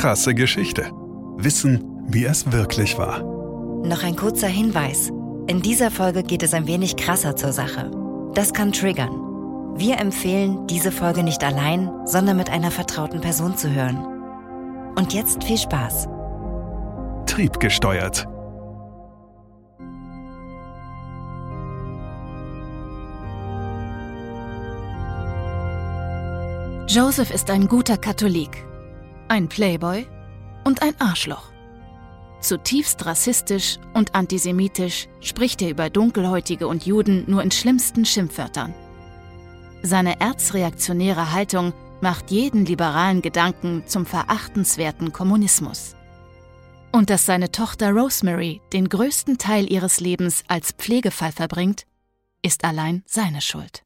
krasse Geschichte. Wissen, wie es wirklich war. Noch ein kurzer Hinweis. In dieser Folge geht es ein wenig krasser zur Sache. Das kann triggern. Wir empfehlen, diese Folge nicht allein, sondern mit einer vertrauten Person zu hören. Und jetzt viel Spaß. Triebgesteuert. Joseph ist ein guter Katholik, ein Playboy und ein Arschloch. Zutiefst rassistisch und antisemitisch spricht er über Dunkelhäutige und Juden nur in schlimmsten Schimpfwörtern. Seine erzreaktionäre Haltung macht jeden liberalen Gedanken zum verachtenswerten Kommunismus. Und dass seine Tochter Rosemary den größten Teil ihres Lebens als Pflegefall verbringt, ist allein seine Schuld.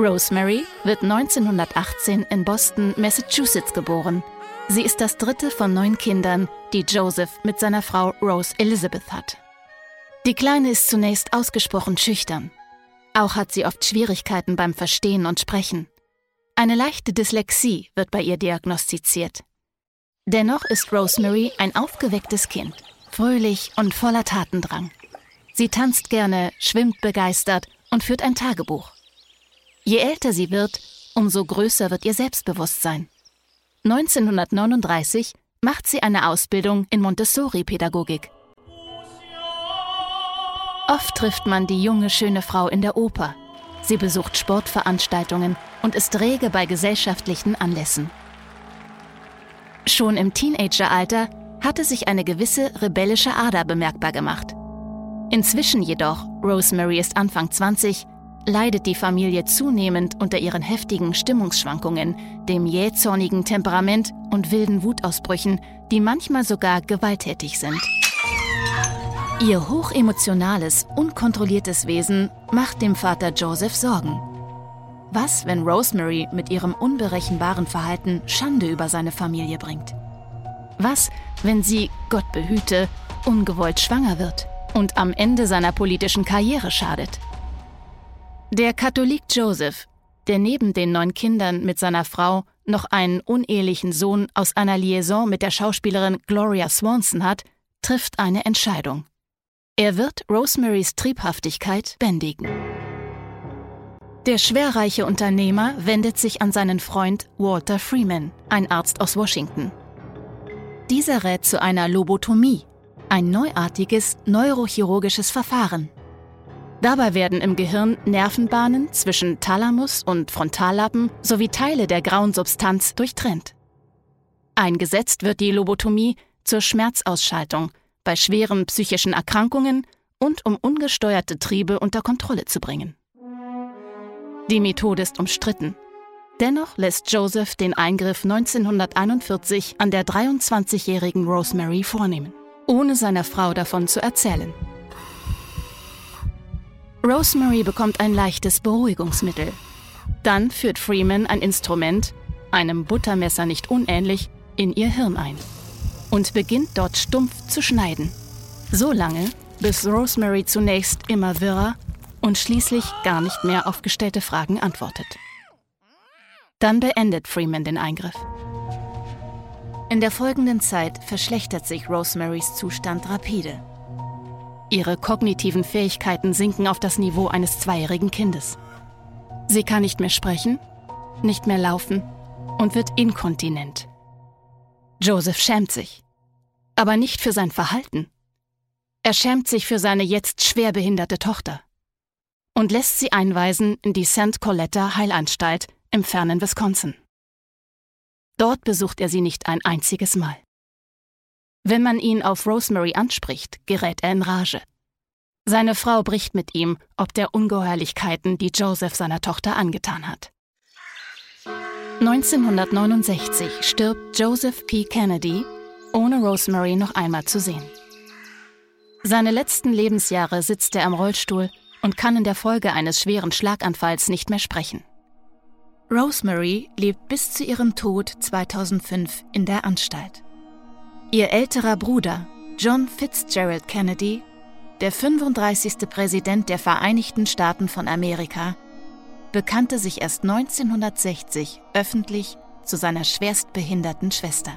Rosemary wird 1918 in Boston, Massachusetts geboren. Sie ist das dritte von neun Kindern, die Joseph mit seiner Frau Rose Elizabeth hat. Die Kleine ist zunächst ausgesprochen schüchtern. Auch hat sie oft Schwierigkeiten beim Verstehen und Sprechen. Eine leichte Dyslexie wird bei ihr diagnostiziert. Dennoch ist Rosemary ein aufgewecktes Kind, fröhlich und voller Tatendrang. Sie tanzt gerne, schwimmt begeistert und führt ein Tagebuch. Je älter sie wird, umso größer wird ihr Selbstbewusstsein. 1939 macht sie eine Ausbildung in Montessori-Pädagogik. Oft trifft man die junge, schöne Frau in der Oper. Sie besucht Sportveranstaltungen und ist rege bei gesellschaftlichen Anlässen. Schon im Teenageralter hatte sich eine gewisse rebellische Ader bemerkbar gemacht. Inzwischen jedoch, Rosemary ist Anfang 20, leidet die Familie zunehmend unter ihren heftigen Stimmungsschwankungen, dem jähzornigen Temperament und wilden Wutausbrüchen, die manchmal sogar gewalttätig sind. Ihr hochemotionales, unkontrolliertes Wesen macht dem Vater Joseph Sorgen. Was, wenn Rosemary mit ihrem unberechenbaren Verhalten Schande über seine Familie bringt? Was, wenn sie, Gott behüte, ungewollt schwanger wird und am Ende seiner politischen Karriere schadet? Der Katholik Joseph, der neben den neun Kindern mit seiner Frau noch einen unehelichen Sohn aus einer Liaison mit der Schauspielerin Gloria Swanson hat, trifft eine Entscheidung. Er wird Rosemarys Triebhaftigkeit bändigen. Der schwerreiche Unternehmer wendet sich an seinen Freund Walter Freeman, ein Arzt aus Washington. Dieser rät zu einer Lobotomie, ein neuartiges neurochirurgisches Verfahren. Dabei werden im Gehirn Nervenbahnen zwischen Thalamus und Frontallappen sowie Teile der grauen Substanz durchtrennt. Eingesetzt wird die Lobotomie zur Schmerzausschaltung bei schweren psychischen Erkrankungen und um ungesteuerte Triebe unter Kontrolle zu bringen. Die Methode ist umstritten. Dennoch lässt Joseph den Eingriff 1941 an der 23-jährigen Rosemary vornehmen, ohne seiner Frau davon zu erzählen. Rosemary bekommt ein leichtes Beruhigungsmittel. Dann führt Freeman ein Instrument, einem Buttermesser nicht unähnlich, in ihr Hirn ein und beginnt dort stumpf zu schneiden. So lange, bis Rosemary zunächst immer wirrer und schließlich gar nicht mehr auf gestellte Fragen antwortet. Dann beendet Freeman den Eingriff. In der folgenden Zeit verschlechtert sich Rosemarys Zustand rapide. Ihre kognitiven Fähigkeiten sinken auf das Niveau eines zweijährigen Kindes. Sie kann nicht mehr sprechen, nicht mehr laufen und wird inkontinent. Joseph schämt sich, aber nicht für sein Verhalten. Er schämt sich für seine jetzt schwerbehinderte Tochter und lässt sie einweisen in die St. Coletta Heilanstalt im fernen Wisconsin. Dort besucht er sie nicht ein einziges Mal. Wenn man ihn auf Rosemary anspricht, gerät er in Rage. Seine Frau bricht mit ihm, ob der Ungeheuerlichkeiten, die Joseph seiner Tochter angetan hat. 1969 stirbt Joseph P. Kennedy, ohne Rosemary noch einmal zu sehen. Seine letzten Lebensjahre sitzt er am Rollstuhl und kann in der Folge eines schweren Schlaganfalls nicht mehr sprechen. Rosemary lebt bis zu ihrem Tod 2005 in der Anstalt. Ihr älterer Bruder, John Fitzgerald Kennedy, der 35. Präsident der Vereinigten Staaten von Amerika, bekannte sich erst 1960 öffentlich zu seiner schwerstbehinderten Schwester.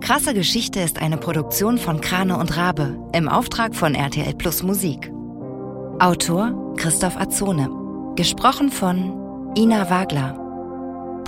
Krasse Geschichte ist eine Produktion von Krane und Rabe im Auftrag von RTL Plus Musik. Autor Christoph Azone. Gesprochen von Ina Wagler.